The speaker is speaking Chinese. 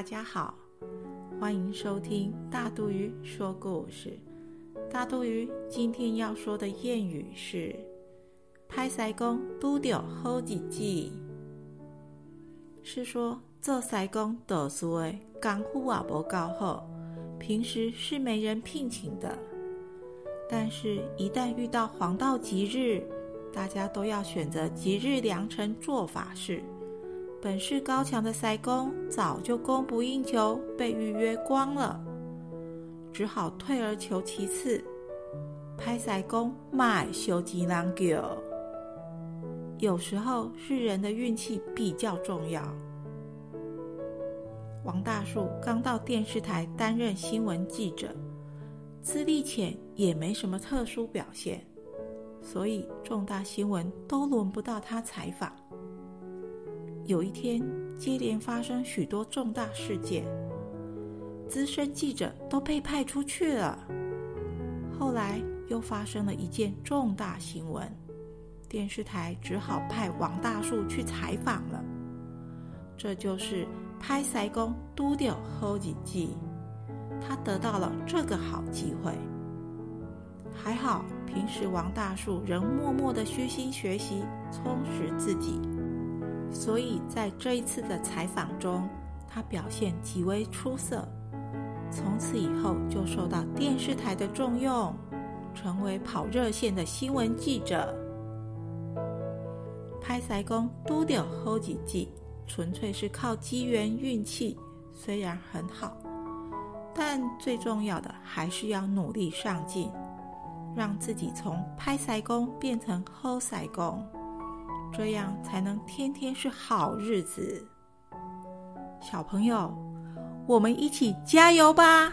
大家好，欢迎收听大肚鱼说故事。大肚鱼今天要说的谚语是“拍塞工都掉好几季”，是说做塞工读书的功夫啊不够好，平时是没人聘请的。但是，一旦遇到黄道吉日，大家都要选择吉日良辰做法事。本事高强的塞工早就供不应求，被预约光了，只好退而求其次，拍塞工卖修吉郎狗。有时候是人的运气比较重要。王大树刚到电视台担任新闻记者，资历浅，也没什么特殊表现，所以重大新闻都轮不到他采访。有一天，接连发生许多重大事件，资深记者都被派出去了。后来又发生了一件重大新闻，电视台只好派王大树去采访了。这就是拍塞工都掉好几季，他得到了这个好机会。还好，平时王大树仍默默的虚心学习，充实自己。所以在这一次的采访中，他表现极为出色。从此以后，就受到电视台的重用，成为跑热线的新闻记者。拍塞工都得好几季，纯粹是靠机缘运气，虽然很好，但最重要的还是要努力上进，让自己从拍塞工变成好塞工。这样才能天天是好日子，小朋友，我们一起加油吧！